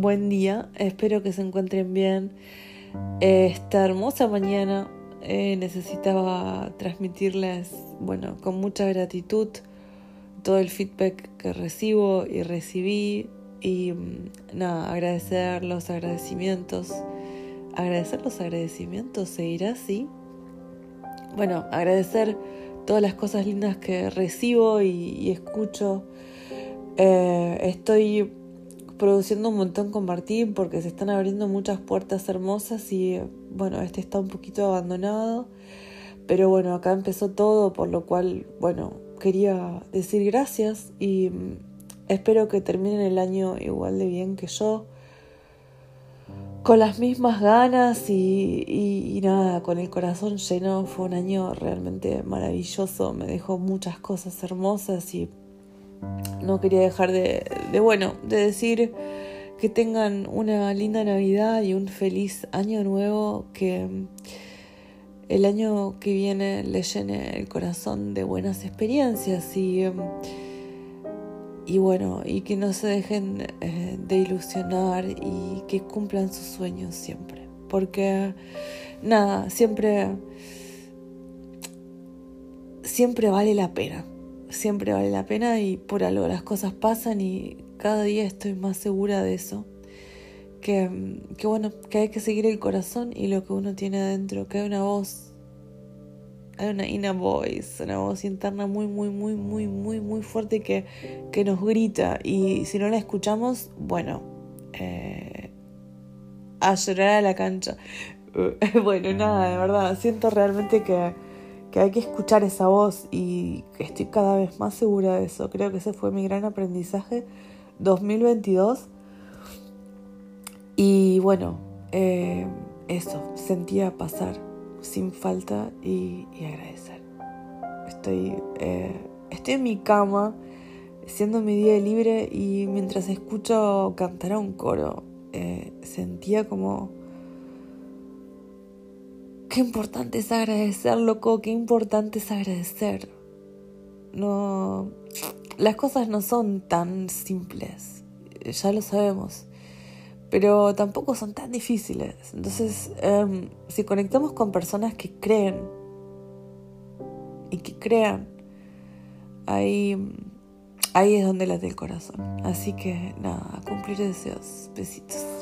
Buen día, espero que se encuentren bien. Esta hermosa mañana eh, necesitaba transmitirles, bueno, con mucha gratitud todo el feedback que recibo y recibí y mm, nada, agradecer los agradecimientos. Agradecer los agradecimientos, ¿se irá así? Bueno, agradecer todas las cosas lindas que recibo y, escucho. Eh, estoy produciendo un montón con Martín porque se están abriendo muchas puertas hermosas y bueno, este está un poquito abandonado. Pero bueno, acá empezó todo, por lo cual, bueno, quería decir gracias y mm, espero que terminen el año igual de bien que yo. Con las mismas ganas y, y, nada, con el corazón lleno. Fue un año realmente maravilloso, me dejó muchas cosas hermosas y no quería dejar de, bueno, de decir que tengan una linda Navidad y un feliz año nuevo, que el año que viene les llene el corazón de buenas experiencias y, y bueno, y que no se dejen eh, de ilusionar y que cumplan sus sueños siempre. Porque nada, siempre, siempre vale la pena siempre vale la pena y por algo las cosas pasan y cada día estoy más segura de eso. Que, que, bueno, que hay que seguir el corazón y lo que uno tiene adentro, que hay una voz, hay una inner voice, una voz interna muy, muy, muy, muy, muy, muy fuerte que, que nos grita y si no la escuchamos, bueno, eh, a llorar a la cancha. bueno, nada, de verdad, siento realmente que que hay que escuchar esa voz y estoy cada vez más segura de eso. Creo que ese fue mi gran aprendizaje 2022. Y bueno, eh, eso, sentía pasar sin falta y, agradecer. Estoy, eh, estoy en mi cama, siendo mi día libre y mientras escucho cantar a un coro, eh, sentía como Qué importante es agradecer, loco, qué importante es agradecer. No, las cosas no son tan simples, ya lo sabemos, pero tampoco son tan difíciles. Entonces, em, si conectamos con personas que creen y que crean, ahí, ahí es donde late el corazón. Así que nada, cumplir deseos. Besitos.